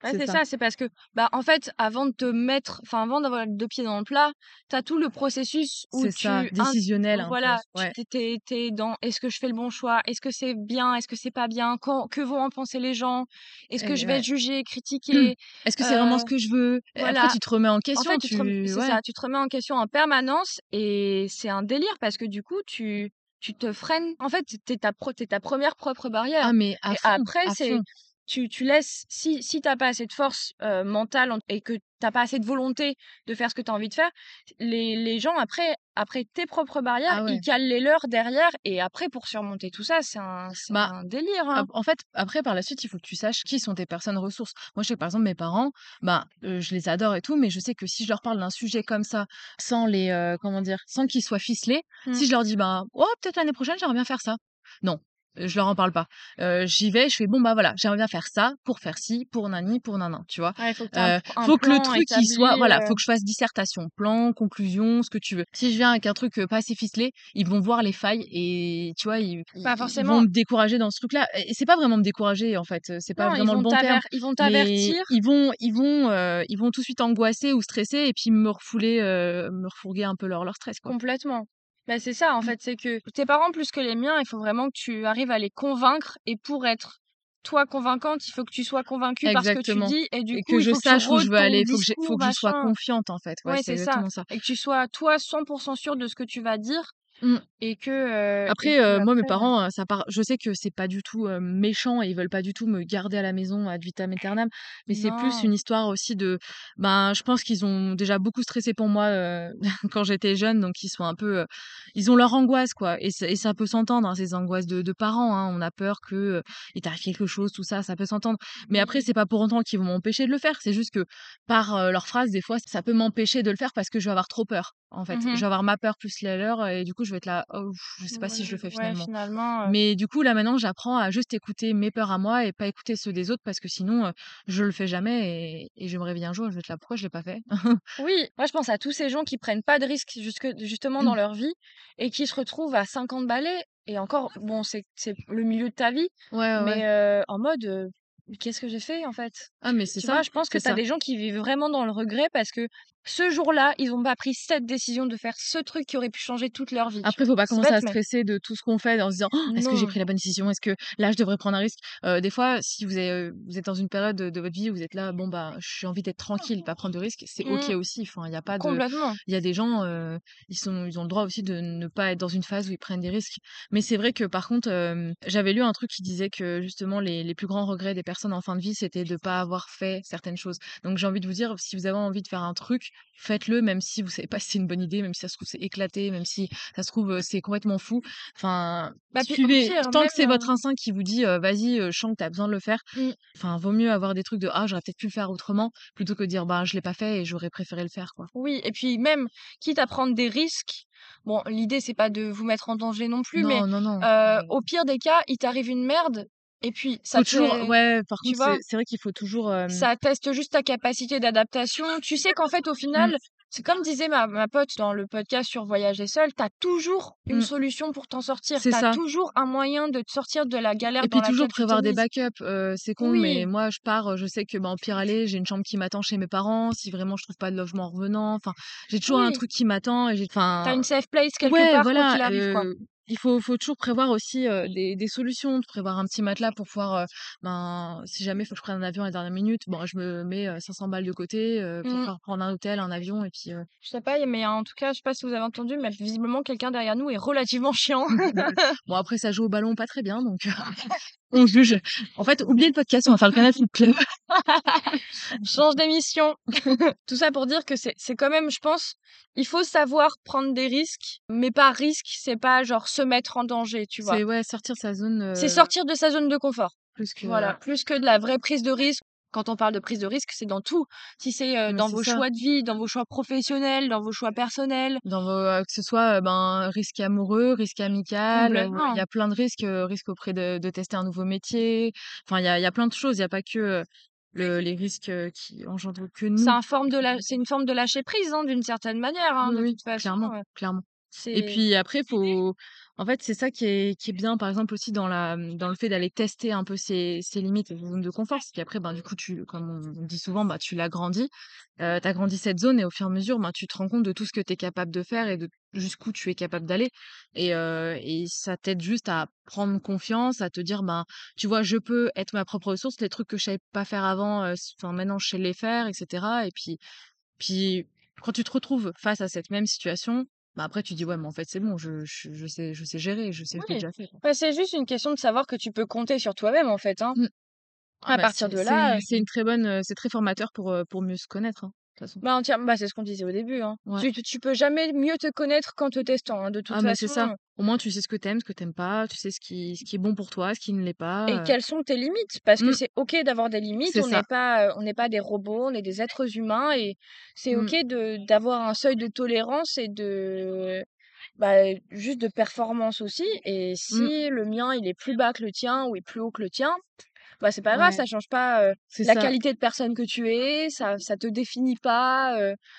Ouais, C'est ça. ça, c'est parce que, bah, en fait, avant de te mettre enfin, avant d'avoir les 2 pieds dans le plat, tu as tout le processus où ça, tu int décisionnel un voilà, tu ouais. tu es es dans: «Est-ce que je fais le bon choix? Est-ce que c'est bien? Est-ce que c'est pas bien? Quand que vont en penser les gens? Est-ce que Et je vais ouais. être jugée, critiquée?» Est-ce que c'est vraiment heu, ce que je veux? Et après, voilà. tu te remets en En question, fait, tu te rem c'est ça, tu te remets en question en permanence et c'est un délire parce que du coup, tu tu te freines. En fait, tu es ta pro es ta 1re propre barrière Ah mais à fond, après, c'est. Tu tu laisses si si tu as pas assez de force, heu, mentale en et que tu as pas assez de volonté de faire ce que tu as envie de faire, les les gens après après tes propres barrières, Ah ils calent les leurs derrière et après pour surmonter tout ça, c'est un Bah, un délire, hein. en fait, après par la suite, il faut que tu saches qui sont tes personnes ressources. Moi, je sais que, par exemple, mes parents, ben, heu, je les adore et tout, mais je sais que si je leur parle d'un sujet comme ça, sans les, heu, comment dire? Sans qu'ils soient ficelés, Mmh. si je leur dis: «Ben, oh peut-être l'année prochaine, j'aimerais bien faire ça». Non, je leur en parle pas. Heu, j'y vais, je fais: «Bon, bah, voilà, j'aimerais bien faire ça, pour faire ci, pour nani, pour nanan», tu vois? Ouais, il faut que un faut que le truc, il soit voilà, heu faut que je fasse dissertation, plan, conclusion, ce que tu veux. Si je viens avec un truc, heu, pas assez ficelé, ils vont voir les failles et tu vois, ils Pas ils vont forcément. me décourager dans ce truc-là et c'est pas vraiment me décourager, en fait, c'est pas Non, vraiment le bon terme, ils vont t'avertir ils vont ils vont, ils vont tout de suite angoisser ou stresser et puis me refouler, me refourguer un peu leur leur stress, quoi. Complètement. Bah, c'est ça, en Mmh. fait, c'est que tes parents plus que les miens, il faut vraiment que tu arrives à les convaincre et pour être toi convaincante, il faut que tu sois convaincue par ce que tu Exactement dis et du et coup, que il je faut que tu sache où je veux aller, faut que faut que je sois confiante, en fait. Ouais, Ouais, c'est exactement ça. et que tu sois, toi, 100 % sûre de ce que tu vas dire Mmh. et que, et Après, heu, moi, mes parents, ça part je sais que c'est pas du tout, méchant et ils veulent pas du tout me garder à la maison ad vitam aeternam, mais c'est plus une histoire aussi de ben, je pense qu'ils ont déjà beaucoup stressé pour moi, quand j'étais jeune, donc ils sont un peu, ils ont leur angoisse, quoi et et ça peut s'entendre, hein, ces angoisses de de parents, hein. On a peur que, il t'arrive quelque chose, tout ça, ça peut s'entendre, mais après, c'est pas pour autant qu'ils vont m'empêcher de le faire. C'est juste que par, leurs phrases, des fois, ça peut m'empêcher de le faire parce que je vais avoir trop peur. En fait. Mmh Je vais avoir ma peur plus la leur et du coup, je vais être là: «Oh, je sais pas si je le fais Ouais, finalement». Mais du coup, là, maintenant, j'apprends à juste écouter mes peurs à moi et pas écouter ceux des autres parce que sinon, heu, je le fais jamais et et me réveiller un jour je vais être là: «Pourquoi je l'ai pas fait?» Oui, moi je pense à tous ces gens qui prennent pas de risques jusque justement dans leur vie et qui se retrouvent à 50 balais et encore, bon, c'est le milieu de ta vie, Ouais, mais en mode, heu: «Mais qu'est-ce que j'ai fait, en fait?» Ah mais c'est ça, vois? Je pense que tu as des gens qui vivent vraiment dans le regret parce que ce jour-là, ils ont pas pris cette décision de faire ce truc qui aurait pu changer toute leur vie, Après, faut pas commencer bête, à mais stresser de tout ce qu'on fait en se disant: «Oh, «Est-ce que j'ai pris la bonne décision? Est-ce que là, je devrais prendre un risque?» heu, des fois, si vous avez, vous êtes dans une période de de votre vie où vous êtes là: «Bon, bah, j'ai envie d'être tranquille, pas prendre de risques», c'est OK Mmh. aussi. Enfin, il y a pas de Complètement. il y a des gens, heu, ils sont ils ont le droit aussi de ne pas être dans une phase où ils prennent des risques. Mais c'est vrai que par contre, hem, j'avais lu un truc qui disait que justement les les plus grands regrets des personnes en fin de vie, c'était de pas avoir fait certaines choses. Donc j'ai envie de vous dire, si vous avez envie de faire un truc, faites-le même si vous savez pas si c'est une bonne idée, même si ça se trouve c'est éclaté, même si ça se trouve, heu, c'est complètement fou. Enfin, Bah, suivez pire, tant que c'est votre heu instinct qui vous dit, «Vas-y, heu, je sens que tu as besoin de le faire». mmh. Enfin, vaut mieux avoir des trucs de: «Ah, j'aurais peut-être pu le faire autrement», plutôt que de dire: «Bah, je l'ai pas fait et j'aurais préféré le faire», quoi. Oui et puis même, quitte à prendre des risques, bon, l'idée c'est pas de vous mettre en danger non plus, mais Non, non, non, heu, mais au pire des cas, il t'arrive une merde et puis ça faut toujours ouais, par tu contre, c'est vrai qu'il faut toujours, hem Ça teste juste ta capacité d'adaptation. Tu sais qu'en fait, au mmh, final, c'est comme disait ma ma pote dans le podcast sur Voyager seul, tu as toujours une mmh, solution pour t'en sortir. c'est Tu as ça. toujours un moyen de te sortir de la galère Et dans puis toujours prévoir des backups, heu, c'est con, mais Oui, moi je pars, je sais que, bah, au pire aller, j'ai une chambre qui m'attend chez mes parents, si vraiment je trouve pas de logement en revenant, enfin, j'ai toujours un oui, truc qui m'attend et j'ai tu as enfin une safe place quelque Ouais, part voilà, qu'il arrive, quoi. Il faut faut toujours prévoir aussi, des des solutions, de prévoir un petit matelas pour pouvoir, ben, si jamais il faut que je prenne un avion à la dernière minute, bon, je me mets, heu, 500 balles de côté, pour Mmh. pouvoir prendre un hôtel, un avion et puis, Je sais pas, mais en tout cas, je sais pas si vous avez entendu, mais visiblement quelqu'un derrière nous est relativement chiant. bon après ça joue au ballon pas très bien donc on juge. En fait, oubliez le podcast, on va faire le Canal Club. Change d'émission. Tout ça pour dire que c'est quand même, je pense, il faut savoir prendre des risques, mais par risque, c'est pas genre se mettre en danger, tu vois? C'est ouais, sortir de sa zone, C'est heu, sortir de sa zone de confort. plus que Voilà, plus que de la vraie prise de risque. Quand on parle de prise de risque, c'est dans tout. Si c'est, Mais dans c'est vos ça. choix de vie, dans vos choix professionnels, dans vos choix personnels. Dans vos, heu, que ce soit, ben, risque amoureux, risque amical, il y a plein de risques, risque auprès de de tester un nouveau métier. Enfin, il y a y a plein de choses, il y a pas que, le les risques, qui engendrent que C'est nous. un forme de la c'est une forme de lâcher prise, hein, d'une certaine manière, hein, Oui, de toute façon, clairement, clairement. Et c'est puis après, faut en fait, c'est ça qui est qui est bien, par exemple, aussi dans la, mmh, dans le fait d'aller tester un peu ses ses limites et ses zones de confort. C'est qu'après, ben, du coup, tu comme on dit souvent, bah, tu l'agrandis. Heu, tu agrandis cette zone et au fur et à mesure, ben, tu te rends compte de tout ce que tu es capable de faire et de jusqu'où tu es capable d'aller. Et ça t'aide juste à prendre confiance, à te dire: «Ben, tu vois, je peux être ma propre ressource. Les trucs que je savais pas faire avant, enfin, maintenant, je sais les faire» et cetera. Et puis puis quand tu te retrouves face à cette même situation, bah, après tu dis: «Ouais, mais en fait, c'est bon, je je je sais je sais gérer, je sais, je l'ai oui, déjà fait, quoi». c'est juste une question de savoir que tu peux compter sur toi-même, en fait, hein. Mmh. Ah À bah, partir c'est de là, c'est une très bonne, c'est très formateur pour, pour mieux se connaître, hein, façon. bah, entièrement bah, c'est ce qu'on disait au début, hein. Ouais. Tu tu peux jamais mieux te connaître qu'en te testant, hein, de toute Ah mais c'est façon, ça. heu Au moins tu sais ce que t'aimes, ce que t'aimes pas, tu sais ce qui ce qui est bon pour toi, ce qui ne l'est et pas, heu. quelles sont tes limites? Parce que Mmh, c'est OK d'avoir des limites, on n'est pas, heu, on n'est pas des robots, on est des êtres humains et c'est OK Mmh, de d'avoir un seuil de tolérance et de bah, juste de performance aussi et mmh, si le mien, il est plus bas que le tien ou est plus haut que le tien, bah, c'est pas grave, ouais, ça change pas, la ça. qualité de personne que tu es, ça ça te définit pas,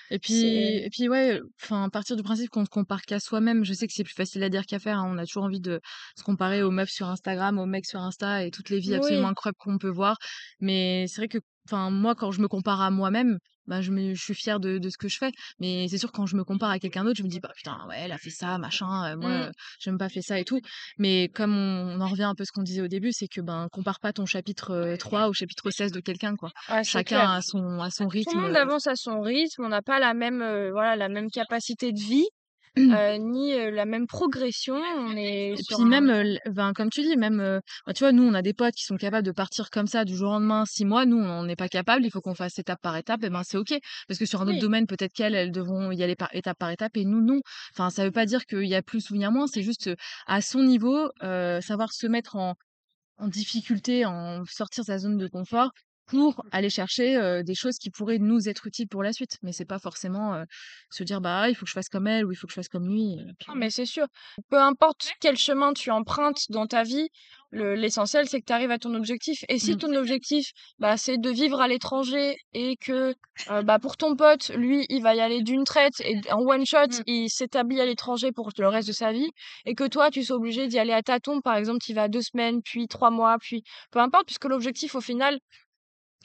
Et puis et puis ouais, enfin, partir du principe qu'on se compare qu'à soi-même, je sais que c'est plus facile à dire qu'à faire, hein. On a toujours envie de se comparer aux meufs sur Instagram, aux mecs sur Insta et toutes les vies absolument incroyables qu'on peut voir. Mais c'est vrai que, enfin, moi, quand je me compare à moi-même, bah, je me je suis fière de de ce que je fais. Mais c'est sûr, quand je me compare à quelqu'un d'autre, je me dis: «Bah, putain, ouais, elle a fait ça, machin, heu, moi, Mmh. heu, j'ai même pas fait ça et tout». Mais comme on on en revient un peu à ce qu'on disait au début, c'est que, ben, compare pas ton chapitre, heu, 3 au chapitre 16 de quelqu'un, quoi. Ouais, c'est clair. Chacun a son a son Tout le rythme, monde avance à son rythme, on n'a pas la même, voilà, la même capacité de vie, heu, ni, heu, la même progression. On est Et sur puis un même, ben, comme tu dis, même, bah, tu vois, nous, on a des potes qui sont capables de partir comme ça du jour au lendemain 6 mois. Nous, on n'est pas capable, il faut qu'on fasse étape par étape et ben, c'est OK. Parce que sur un autre domaine, peut-être qu'elles, elles devront y aller par étape par étape et nous, non. Enfin, ça veut pas dire qu'il y a plus ou il y a moins, c'est juste, à son niveau, heu, savoir se mettre en en difficulté, en sortir sa zone de confort pour aller chercher, heu, des choses qui pourraient nous être utiles pour la suite. Mais c'est pas forcément, heu, se dire: «Bah, ah, il faut que je fasse comme elle ou il faut que je fasse comme lui» puis Non, mais c'est sûr. Peu importe quel chemin tu empruntes dans ta vie, le l'essentiel, c'est que tu arrives à ton objectif et si Mmh. ton objectif, bah, c'est de vivre à l'étranger et que, bah, pour ton pote, lui, il va y aller d'une traite et en one shot, Mmh. il s'établit à l'étranger pour le reste de sa vie et que toi, tu sois obligé d'y aller à tâtons, par exemple, tu vas 2 semaines, puis 3 mois, puis peu importe puisque l'objectif au final,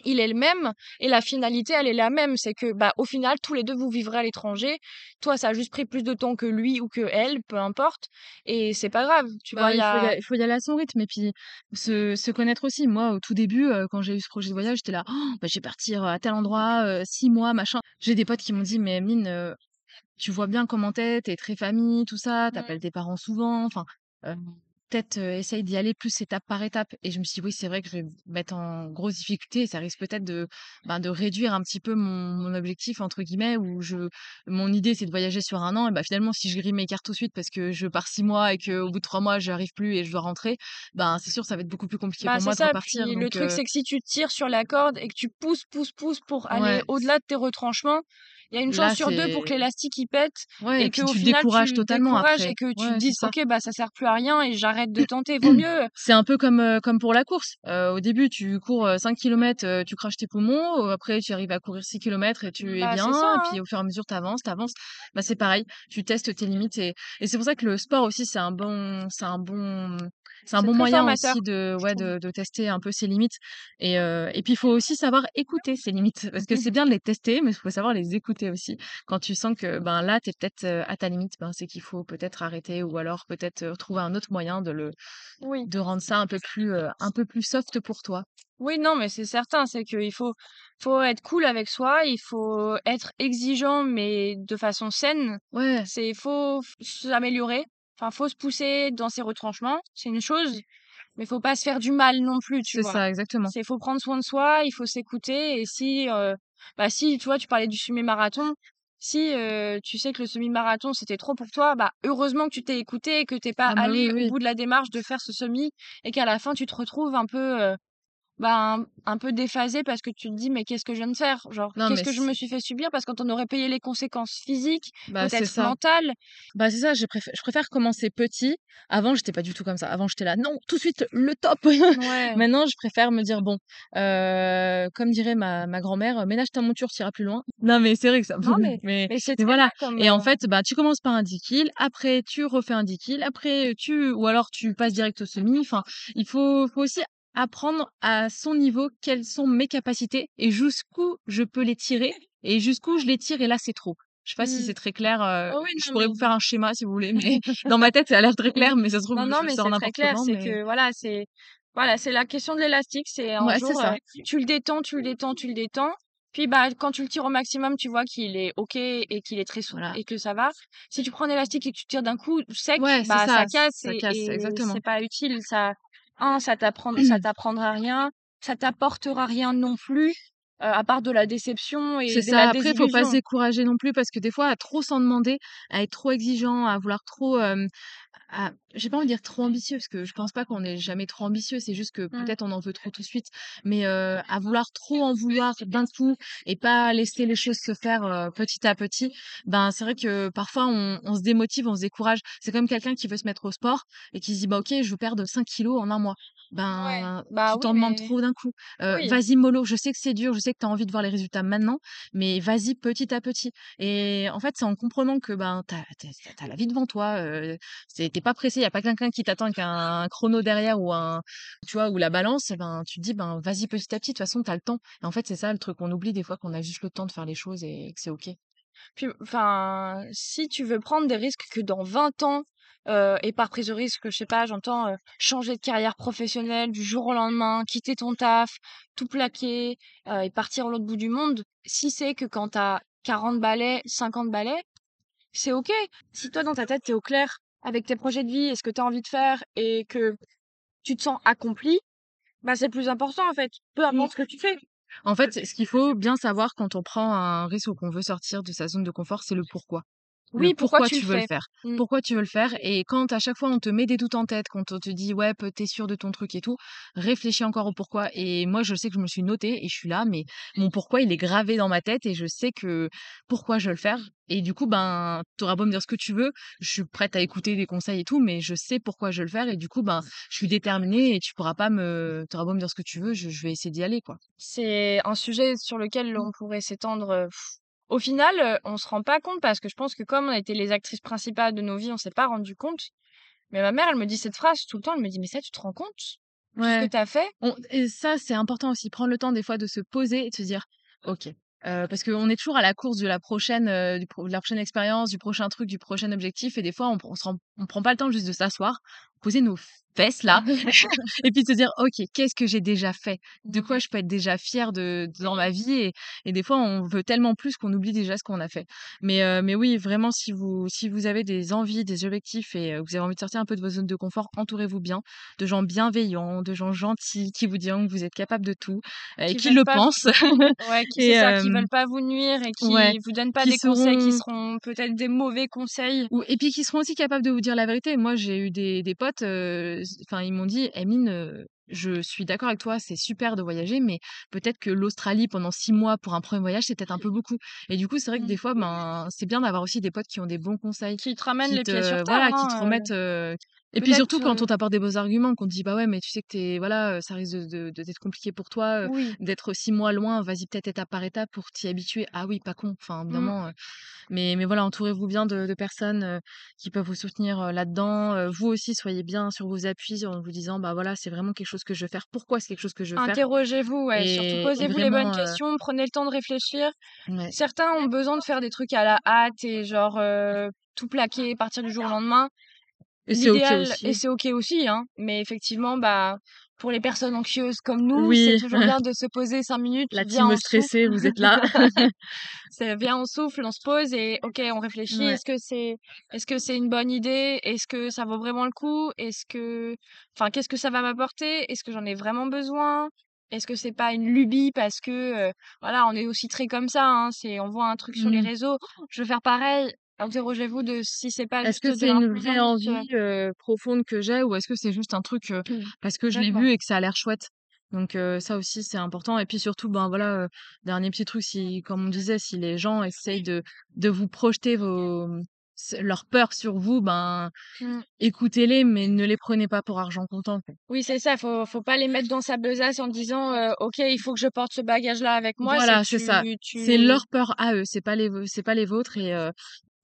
il est le même et la finalité, elle est la même. C'est que, bah, au final, tous les 2 vous vivrez à l'étranger. Toi, ça a juste pris plus de temps que lui ou qu'elle, peu importe et c'est pas grave, tu vois? Bah, Il y il faut y a a il faut y aller à son rythme et puis se se connaître aussi. Moi, au tout début, heu, quand j'ai eu ce projet de voyage, j'étais là: «Oh, «Bah, je vais partir, à tel endroit, heu, 6 mois, machin». J'ai des potes qui m'ont dit: «Mais Emeline, tu vois bien comment tu es, tu es très famille, tout ça, mmh, appelles tes parents souvent, enfin, peut-être, essaye d'y aller plus étape par étape» et je me suis dit: «Oui, c'est vrai que je vais me mettre en grosse difficulté et ça risque peut-être de, ben, de réduire un petit peu mon mon objectif» entre guillemets où je mon idée, c'est de voyager sur un an et bah, finalement, si je grille mes cartes tout de suite parce que je pars 6 mois et qu'au bout de 3 mois, j'arrive plus et je dois rentrer, ben, c'est sûr, ça va être beaucoup plus compliqué bah, pour moi de ça. repartir Puis le truc, c'est que si tu tires sur la corde et que tu pousses, pousses, pousses pour aller ouais, au-delà de tes retranchements, il y a une chance là, sur 2 pour que l'élastique, il pète ouais et qu'au tu te final, décourages tu te totalement décourages après. et que tu te Ouais, c'est dises. «OK, bah, ça sert plus à rien et j'arrête de tenter». Vaut mieux C'est un peu comme, heu, comme pour la course. Heu, au début, tu cours, heu, 5 kilomètres, heu, tu craches tes poumons, après tu arrives à courir 6 kilomètres et tu es bah, bien ça, et hein. puis au fur et à mesure tu avances, tu avances. Bah, c'est pareil, tu testes tes limites et et c'est pour ça que le sport aussi c'est un bon c'est un bon c'est un bon moyen formateur, aussi de ouais, de de tester un peu ses limites et heu et puis il faut aussi savoir écouter ses limites parce que c'est bien de les tester, mais il faut savoir les écouter aussi. Quand tu sens que, ben, là, tu es peut-être, à ta limite, ben, c'est qu'il faut peut-être arrêter ou alors peut-être, trouver un autre moyen de le Oui. de rendre ça un peu plus, un peu plus soft pour toi. Oui, non, mais c'est certain, c'est qu'il faut faut être cool avec soi, il faut être exigeant, mais de façon saine. Ouais, C'est faut f s'améliorer, enfin, faut se pousser dans ses retranchements, c'est une chose, mais faut pas se faire du mal non plus, tu c'est vois? ça, exactement. C'est faut prendre soin de soi, il faut s'écouter et si, bah, si, tu vois, tu parlais du semi-marathon, si, tu sais que le semi-marathon, c'était trop pour toi, bah, heureusement que tu t'es écouté et que tu pas Ah bah, oui, allé au bout de la démarche de faire ce semi et qu'à la fin, tu te retrouves un peu, ben, un peu déphasé parce que tu te dis: «Mais qu'est-ce que je viens de faire?» genre, qu'est-ce que je me suis fait subir? Parce qu'on aurait payé les conséquences physiques, bah, c'est peut-être mentales. Bah, c'est ça, je préfère je préfère commencer petit. Avant, j'étais pas du tout comme ça. Avant, j'étais là: «Non, tout de suite, le top!» Ouais. Maintenant, je préfère me dire: «Bon, heu, comme dirait ma ma grand-mère: «Ménage ta monture, tu iras plus loin». Non, mais c'est vrai que ça Non, mais voilà comme, et en heu fait, bah, tu commences par un 10 kills, après tu refais un 10 kills, après tu ou alors tu passes direct au semi. Enfin, il faut faut aussi apprendre à son niveau quelles sont mes capacités et jusqu'où je peux les tirer et jusqu'où je les tire et là, c'est trop. Je sais pas si mmh. c'est très clair, Oh oui, je pourrais mais vous faire un schéma si vous voulez, mais dans ma tête, ça a l'air très clair, mais ça se trouve, non, non, je mais sors c'est très clair, c'est mais que voilà, c'est voilà, c'est la question de l'élastique, c'est un ouais, jour, tu le détends, tu le détends, tu le détends, puis, bah, quand tu le tires au maximum, tu vois qu'il est OK et qu'il est très souple Voilà. et que ça va. Si tu prends un élastique et que tu tires d'un coup sec, Ouais, c'est bah, ça, ça casse ça et casse, et c'est pas utile. Ça 1, ça t'apprend ça t'apprendra rien, ça t'apportera rien non plus, à part de la déception C'est et la ça. Après, faut pas se décourager non plus parce que des fois, à trop s'en demander, à être trop exigeant, à vouloir trop, à j'ai pas envie de dire trop ambitieux parce que je pense pas qu'on est jamais trop ambitieux, c'est juste que Mmh. peut-être on en veut trop tout de suite, mais heu, à vouloir trop en vouloir d'un coup et pas laisser les choses se faire, heu, petit à petit, ben, c'est vrai que parfois on on se démotive, on se décourage. C'est comme quelqu'un qui veut se mettre au sport et qui se dit: «Bah, OK, je veux perdre 5 kilos en un mois». Ouais. Ben, Bah, tu oui, t'en demandes mais trop d'un coup. Oui. vas-y mollo, je sais que c'est dur, je sais que tu as envie de voir les résultats maintenant, mais vas-y petit à petit et en fait, c'est en comprenant que, ben, tu as la vie devant toi, c'est tu pas pressé, il y a pas quelqu'un qui t'attend avec un chrono derrière ou un tu vois? Ou la balance, ben, tu te dis: «Ben, vas-y petit à petit, de toute façon, tu as le temps» et en fait, c'est ça le truc, on oublie des fois qu'on a juste le temps de faire les choses et que c'est OK. Puis, enfin, si tu veux prendre des risques que dans 20 ans, heu et par prise de risque, je sais pas, j'entends, heu, changer de carrière professionnelle du jour au lendemain, quitter ton taf, tout plaquer, heu et partir à l'autre bout du monde. Si c'est que quand tu as 40 balais, 50 balais, c'est OK. Si toi, dans ta tête, tu es au clair avec tes projets de vie et ce que tu as envie de faire et que tu te sens accompli, bah, c'est le plus important, en fait, peu importe ce que tu fais. En fait, ce qu'il faut bien savoir quand on prend un risque ou qu'on veut sortir de sa zone de confort, c'est le pourquoi. Oui, pourquoi, tu, veux le faire mmh. Pourquoi tu veux le faire Et quand à chaque fois on te met des doutes en tête, quand on te dit ouais, t'es sûr de ton truc et tout, réfléchis encore au pourquoi. Et moi, je sais que je me suis notée et je suis là, mais mon pourquoi il est gravé dans ma tête et je sais que pourquoi je veux le faire. Et du coup, ben, t'auras beau me dire ce que tu veux, je suis prête à écouter des conseils et tout, mais je sais pourquoi je veux le faire et du coup, ben, je suis déterminée et tu pourras pas me, t'auras beau me dire ce que tu veux, je, vais essayer d'y aller, quoi. C'est un sujet sur lequel on pourrait s'étendre au final, euh, on se rend pas compte parce que je pense que comme on a été les actrices principales de nos vies, on s'est pas rendu compte. Mais ma mère, elle me dit cette phrase tout le temps. Elle me dit, mais ça, tu te rends compte de ce que tu as fait Et ça, c'est important aussi. Prendre le temps des fois de se poser et de se dire, ok. Euh, parce qu'on est toujours à la course de la prochaine, euh, du de la prochaine expérience, du prochain truc, du prochain objectif, et des fois on, on, se on prend pas le temps juste de s'asseoir, poser nos fesses là et puis se dire ok qu'est-ce que j'ai déjà fait? De quoi je peux être déjà fière de, dans ma vie et, et, des fois on veut tellement plus qu'on oublie déjà ce qu'on a fait. Mais euh, mais oui vraiment si vous si vous avez des envies des objectifs et euh, vous avez envie de sortir un peu de vos zones de confort entourez-vous bien de gens bienveillants de gens gentils qui vous diront que vous êtes capable de tout euh, et qui, le pensent ouais qui, ça, qui veulent pas vous nuire et qui ne vous donnent pas des conseils qui seront peut-être des mauvais conseils. Ou, et puis qui seront aussi capables de vous dire la vérité moi j'ai eu des, des potes enfin ils m'ont dit Emine je suis d'accord avec toi, c'est super de voyager, mais peut-être que l'Australie pendant six mois pour un premier voyage, c'est peut-être un peu beaucoup. Et du coup, c'est vrai que des mmh. fois, ben, c'est bien d'avoir aussi des potes qui ont des bons conseils. Qui te ramènent les pieds sur terre. Voilà, qui te hein, remettent. Et puis surtout, quand on t'apporte des beaux arguments, qu'on te dit, bah ouais, mais tu sais que t'es, voilà, ça risque de, d'être compliqué pour toi, d'être six mois loin, vas-y peut-être étape par étape pour t'y habituer. Ah oui, pas con, enfin, évidemment. Mmh. mais, mais voilà, entourez-vous bien de, personnes qui peuvent vous soutenir là-dedans. vous aussi, soyez bien sur vos appuis en vous disant, bah voilà, c'est vraiment quelque chose que je veux faire. Pourquoi c'est quelque chose que je veux faire? Interrogez-vous, ouais. surtout posez-vous les bonnes questions, prenez le temps de réfléchir. Certains ont besoin de faire des trucs à la hâte et genre tout plaquer, partir du jour au lendemain. Et c'est OK aussi. Et c'est OK aussi, hein. Mais effectivement, bah, pour les personnes anxieuses comme nous, c'est toujours bien de se poser cinq minutes. La team stressée, vous êtes là. c'est bien, on souffle, on se pose et OK, on réfléchit. Est-ce que c'est, est-ce que c'est une bonne idée? Est-ce que ça vaut vraiment le coup? Est-ce que, enfin, qu'est-ce que ça va m'apporter? Est-ce que j'en ai vraiment besoin? Est-ce que c'est pas une lubie parce que, voilà, on est aussi très comme ça, hein. C'est, on voit un truc sur les mmh. réseaux, je veux faire pareil. Interrogez-vous de si c'est pas Est-ce que c'est une vraie envie profonde que j'ai ou est-ce que c'est juste un truc mmh. parce que je l'ai vu et que ça a l'air chouette? Donc ça aussi c'est important et puis surtout ben voilà dernier petit truc si comme on disait si les gens essayent de de vous projeter vos leur peur sur vous, ben mmh. écoutez-les, mais ne les prenez pas pour argent comptant. Oui, c'est ça. Faut, faut pas les mettre dans sa besace en disant, ok, il faut que je porte ce bagage-là avec moi. Voilà, c'est ça. C'est leur peur à eux, c'est pas les, c'est pas les vôtres et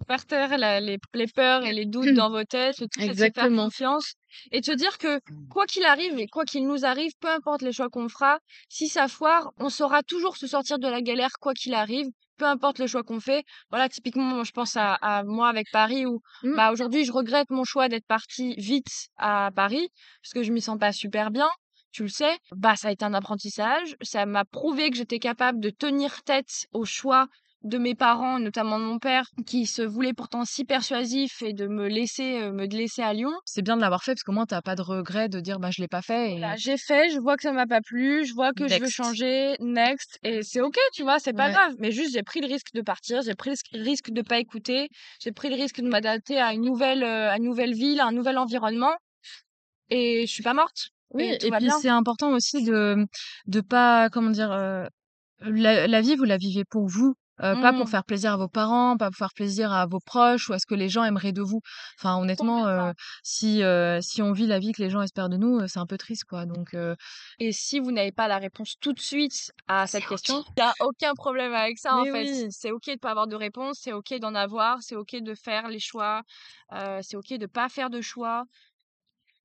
par terre les, les, peurs et les doutes dans vos têtes, tout c'est faire confiance. Et te dire que quoi qu'il arrive et quoi qu'il nous arrive, peu importe les choix qu'on fera, si ça foire, on saura toujours se sortir de la galère quoi qu'il arrive, peu importe le choix qu'on fait. Voilà, typiquement, je pense à, à moi avec Paris où mmh. bah, aujourd'hui, je regrette mon choix d'être partie vite à Paris parce que je m'y sens pas super bien tu le sais, bah ça a été un apprentissage, ça m'a prouvé que j'étais capable de tenir tête aux choix de mes parents, notamment de mon père, qui se voulait pourtant si persuasif et de me laisser euh, me laisser à Lyon. C'est bien de l'avoir fait parce qu'au moins t'as pas de regret de dire bah je l'ai pas fait. Et... j'ai fait, je vois que ça m'a pas plu, je vois que je veux changer, next, et c'est ok, tu vois, c'est pas grave. Mais juste j'ai pris le risque de partir, j'ai pris le risque de pas écouter, j'ai pris le risque de m'adapter à une nouvelle, euh, à une nouvelle ville, à un nouvel environnement, et je suis pas morte. Oui, et, puis c'est important aussi de de pas comment dire euh, la, la vie vous la vivez pour vous pas pour mmh. faire plaisir à vos parents, pas pour faire plaisir à vos proches ou à ce que les gens aimeraient de vous. Enfin, honnêtement, si, si on vit la vie que les gens espèrent de nous, c'est un peu triste, quoi. Donc, Et si vous n'avez pas la réponse tout de suite à cette question, il n'y a aucun problème avec ça, en fait. C'est OK de pas avoir de réponse, c'est OK d'en avoir, c'est OK de faire les choix, c'est OK de pas faire de choix.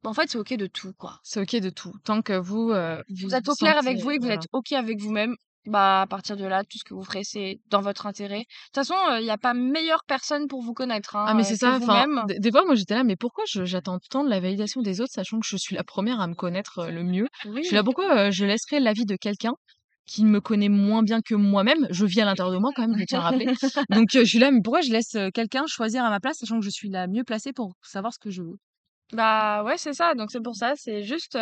En fait, c'est OK de tout, quoi. C'est OK de tout. Tant que vous, vous, êtes au clair avec vous et que vous êtes OK avec vous-même, bah à partir de là, tout ce que vous ferez, c'est dans votre intérêt. De toute façon, il n'y a pas meilleure personne pour vous connaître. Hein, ah mais c'est ça. Enfin, des fois, moi j'étais là, mais pourquoi j'attends tant de la validation des autres, sachant que je suis la première à me connaître le mieux? Je suis là, pourquoi je laisserais l'avis de quelqu'un qui me connaît moins bien que moi-même? Je vis à l'intérieur de moi quand même, je tiens à rappeler. Donc je suis là, mais pourquoi je laisse quelqu'un choisir à ma place, sachant que je suis la mieux placée pour savoir ce que je veux? Bah ouais, c'est ça. Donc c'est pour ça, c'est juste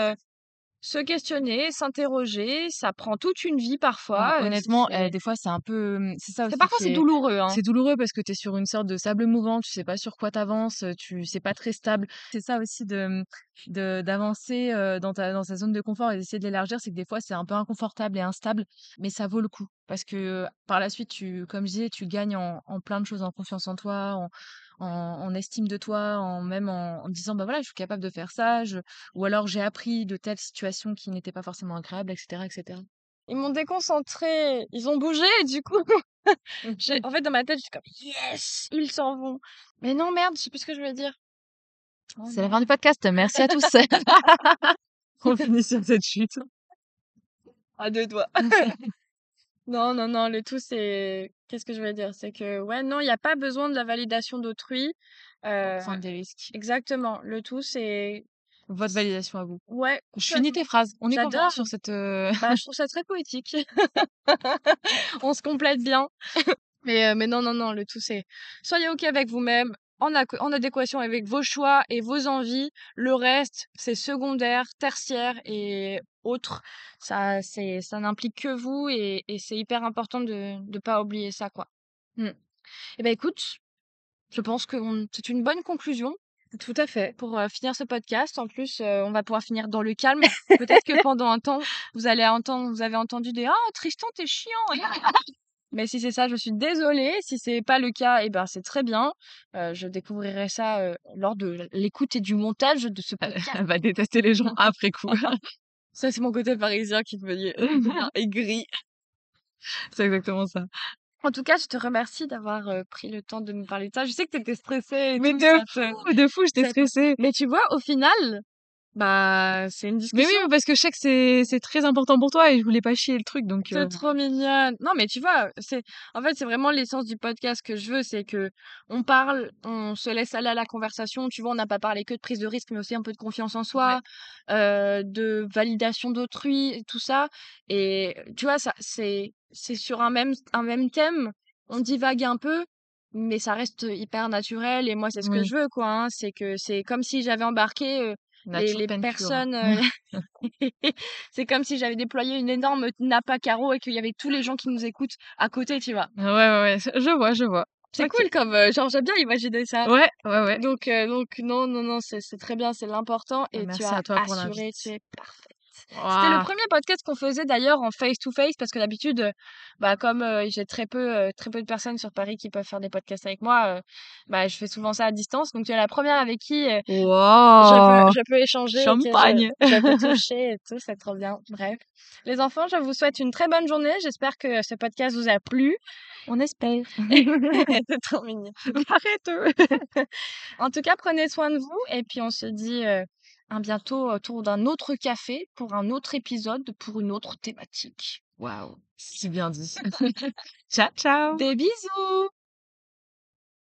se questionner, s'interroger, ça prend toute une vie parfois. Honnêtement, des fois, c'est un peu, c'est ça aussi parfois, c'est douloureux, hein. C'est douloureux parce que tu es sur une sorte de sable mouvant, tu sais pas sur quoi t'avances, tu c'est pas très stable. C'est ça aussi de de d'avancer, dans ta dans sa zone de confort et d'essayer de l'élargir, c'est que des fois, c'est un peu inconfortable et instable, mais ça vaut le coup parce que par la suite, tu comme je disais, tu gagnes en en plein de choses, en confiance en toi, en en, estime de toi, en même en, disant bah voilà, je suis capable de faire ça, ou alors j'ai appris de telles situations qui n'étaient pas forcément agréables, etc., etc. Ils m'ont déconcentré, ils ont bougé, du coup, en fait, dans ma tête, je suis comme yes, ils s'en vont. Mais non, merde, je sais plus ce que je voulais dire. Oh C'est la fin du podcast. Merci à tous. On finit sur cette chute. À deux doigts. Non, non, non, le tout, c'est qu'est-ce que je vais dire? C'est que, ouais, non, il n'y a pas besoin de la validation d'autrui. Euh, des risques. exactement. Le tout, c'est Votre validation à vous. ouais, Je finis tes phrases. On est content sur cette. Euh, bah, je trouve ça très poétique. On se complète bien. Mais, euh, mais non, non, non, le tout, c'est soyez OK avec vous-même, en, en adéquation avec vos choix et vos envies. Le reste, c'est secondaire, tertiaire et autre. Ça, ça n'implique que vous et, et c'est hyper important de ne pas oublier ça, quoi. Et mmh. Eh ben écoute, je pense que c'est une bonne conclusion. Tout à fait. Pour finir ce podcast, en plus, on va pouvoir finir dans le calme. Peut-être que pendant un temps, vous allez entendre, vous avez entendu des ah Tristan t'es chiant. Mais si c'est ça, je suis désolée. Si c'est pas le cas, eh ben c'est très bien. je découvrirai ça lors de l'écoute et du montage de ce podcast. Elle va détester les gens après coup. ça, c'est mon côté parisien qui me dit aigri. C'est exactement ça. En tout cas, je te remercie d'avoir pris le temps de me parler de ça. Je sais que tu étais stressée. Mais de fou, de fou, j'étais stressée. Mais tu vois, au final, bah, c'est une discussion. Mais oui, parce que je sais que c'est c'est très important pour toi et je voulais pas chier le truc donc C'est trop mignonne. Non, mais tu vois, c'est en fait, c'est vraiment l'essence du podcast que je veux, c'est que on parle, on se laisse aller à la conversation, tu vois, on n'a pas parlé que de prise de risque mais aussi un peu de confiance en soi, euh, de validation d'autrui, tout ça et tu vois ça c'est c'est sur un même un même thème, on divague un peu mais ça reste hyper naturel et moi c'est ce que je veux quoi hein. c'est que c'est comme si j'avais embarqué les, personnes. Euh, c'est comme si j'avais déployé une énorme nappe à carreaux et qu'il y avait tous les gens qui nous écoutent à côté, tu vois. Ouais, ouais, ouais. Je vois, je vois. C'est cool comme euh, genre j'aime bien imaginer ça. Ouais, ouais, ouais. Donc euh, donc non non non c'est très bien, c'est l'important et Merci tu as à toi assuré, tu es C'était le premier podcast qu'on faisait d'ailleurs en face to face parce que d'habitude, bah comme j'ai très peu, très peu de personnes sur Paris qui peuvent faire des podcasts avec moi, bah je fais souvent ça à distance. Donc tu es la première avec qui je, peux, je, peux, échanger, champagne, je, peux toucher et tout, c'est trop bien. Bref, les enfants, je vous souhaite une très bonne journée. J'espère que ce podcast vous a plu. On espère. c'est trop mignon. Arrête. en tout cas, prenez soin de vous et puis on se dit un bientôt autour d'un autre café pour un autre épisode, pour une autre thématique. Waouh, si bien dit. ciao, ciao. Des bisous.